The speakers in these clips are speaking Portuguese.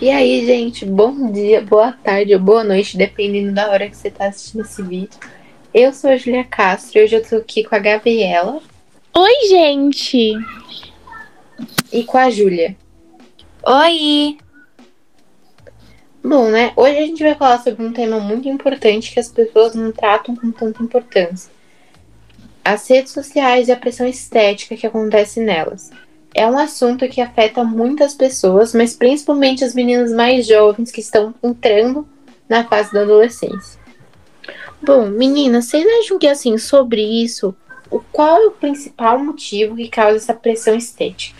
E aí, gente, bom dia, boa tarde ou boa noite, dependendo da hora que você está assistindo esse vídeo. Eu sou a Julia Castro e hoje eu tô aqui com a Gabriela. Oi, gente! E com a Júlia. Oi! Bom, né? Hoje a gente vai falar sobre um tema muito importante que as pessoas não tratam com tanta importância. As redes sociais e a pressão estética que acontece nelas é um assunto que afeta muitas pessoas, mas principalmente as meninas mais jovens que estão entrando na fase da adolescência. Bom, meninas, vocês acham que assim, sobre isso, o qual é o principal motivo que causa essa pressão estética?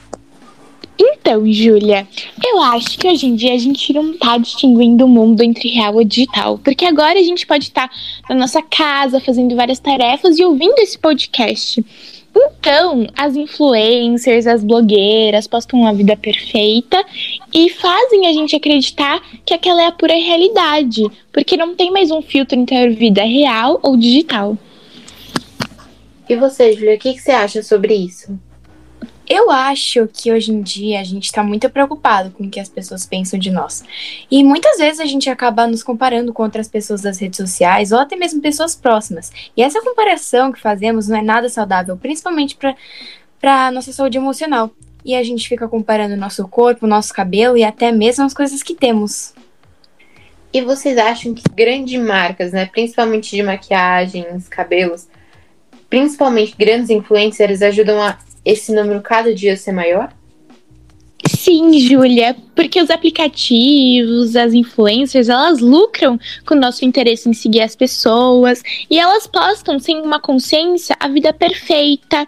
Então, Júlia, eu acho que hoje em dia a gente não tá distinguindo o mundo entre real e digital, porque agora a gente pode estar tá na nossa casa fazendo várias tarefas e ouvindo esse podcast. Então, as influencers, as blogueiras postam uma vida perfeita e fazem a gente acreditar que aquela é a pura realidade, porque não tem mais um filtro entre a vida real ou digital. E você, Julia, o que, que você acha sobre isso? Eu acho que hoje em dia a gente está muito preocupado com o que as pessoas pensam de nós. E muitas vezes a gente acaba nos comparando com outras pessoas das redes sociais ou até mesmo pessoas próximas. E essa comparação que fazemos não é nada saudável, principalmente para a nossa saúde emocional. E a gente fica comparando nosso corpo, nosso cabelo e até mesmo as coisas que temos. E vocês acham que grandes marcas, né, principalmente de maquiagens, cabelos, principalmente grandes influencers, ajudam a esse número cada dia ser maior? Sim, Júlia, porque os aplicativos, as influencers, elas lucram com o nosso interesse em seguir as pessoas e elas postam sem uma consciência a vida perfeita.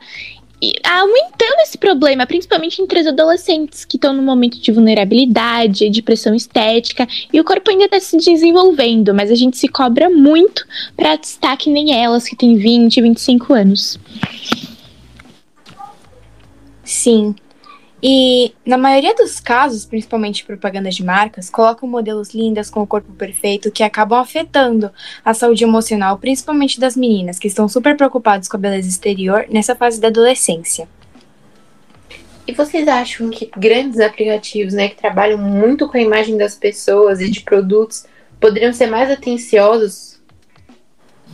E aumentando esse problema, principalmente entre os adolescentes que estão no momento de vulnerabilidade, de pressão estética, e o corpo ainda está se desenvolvendo, mas a gente se cobra muito para estar que nem elas que têm 20, 25 anos. Sim. E na maioria dos casos, principalmente propagandas de marcas, colocam modelos lindas com o corpo perfeito que acabam afetando a saúde emocional, principalmente das meninas, que estão super preocupadas com a beleza exterior nessa fase da adolescência. E vocês acham que grandes aplicativos, né, que trabalham muito com a imagem das pessoas e de produtos, poderiam ser mais atenciosos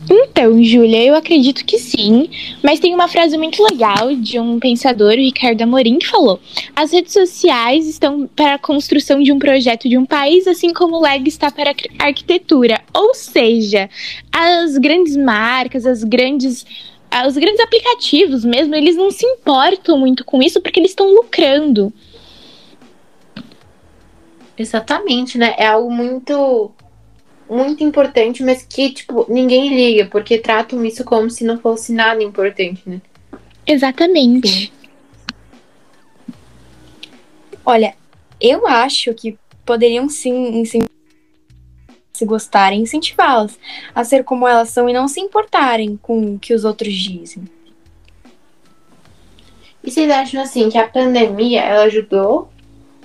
então, Júlia, eu acredito que sim, mas tem uma frase muito legal de um pensador, Ricardo Amorim, que falou: as redes sociais estão para a construção de um projeto de um país, assim como o Lego está para a arquitetura. Ou seja, as grandes marcas, as grandes os grandes aplicativos mesmo, eles não se importam muito com isso porque eles estão lucrando. Exatamente, né? É algo muito muito importante, mas que, tipo, ninguém liga, porque tratam isso como se não fosse nada importante, né? Exatamente. Sim. Olha, eu acho que poderiam sim se gostarem, incentivá-las a ser como elas são e não se importarem com o que os outros dizem. E vocês acham assim que a pandemia ela ajudou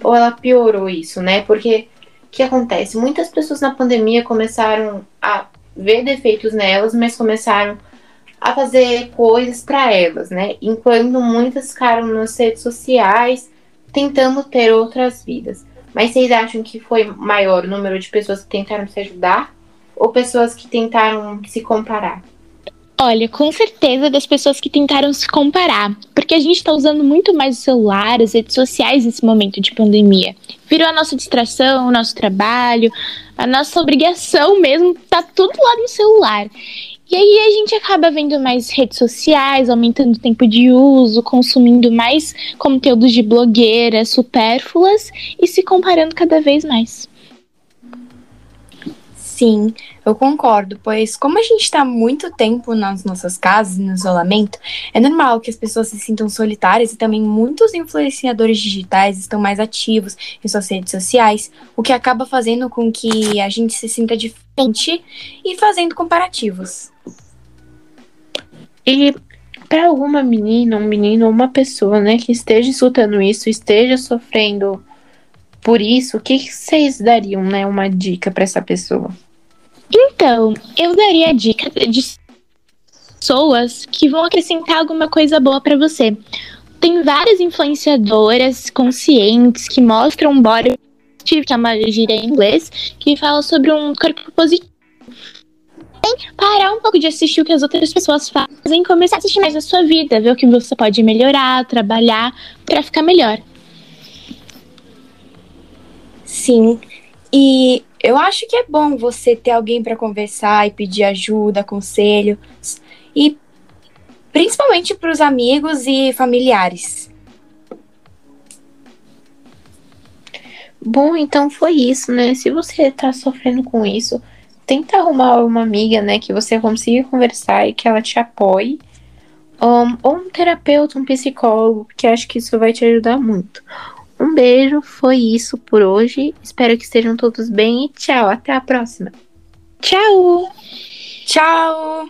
ou ela piorou isso, né? Porque que acontece? Muitas pessoas na pandemia começaram a ver defeitos nelas, mas começaram a fazer coisas para elas, né? Enquanto muitas ficaram nas redes sociais tentando ter outras vidas. Mas vocês acham que foi maior o número de pessoas que tentaram se ajudar ou pessoas que tentaram se comparar? Olha, com certeza das pessoas que tentaram se comparar, porque a gente está usando muito mais o celular, as redes sociais nesse momento de pandemia. Virou a nossa distração, o nosso trabalho, a nossa obrigação mesmo, tá tudo lá no celular. E aí a gente acaba vendo mais redes sociais, aumentando o tempo de uso, consumindo mais conteúdos de blogueiras supérfluas e se comparando cada vez mais. Sim, eu concordo, pois como a gente está muito tempo nas nossas casas, no isolamento, é normal que as pessoas se sintam solitárias e também muitos influenciadores digitais estão mais ativos em suas redes sociais, o que acaba fazendo com que a gente se sinta diferente e fazendo comparativos. E para alguma menina, um menino ou uma pessoa, né, que esteja escutando isso, esteja sofrendo por isso, o que, vocês dariam, né, uma dica para essa pessoa? Então, eu daria a dica de pessoas que vão acrescentar alguma coisa boa para você. Tem várias influenciadoras conscientes que mostram body que é uma gíria em inglês, que fala sobre um corpo positivo. Parar um pouco de assistir o que as outras pessoas fazem e começar a assistir mais a sua vida, ver o que você pode melhorar, trabalhar para ficar melhor. Sim. E eu acho que é bom você ter alguém para conversar e pedir ajuda, conselho, e principalmente para os amigos e familiares. Bom, então foi isso, né? Se você tá sofrendo com isso, tenta arrumar uma amiga, né, que você consiga conversar e que ela te apoie. Um, ou um terapeuta, um psicólogo, que acho que isso vai te ajudar muito. Um beijo, foi isso por hoje. Espero que estejam todos bem e tchau, até a próxima. Tchau! Tchau!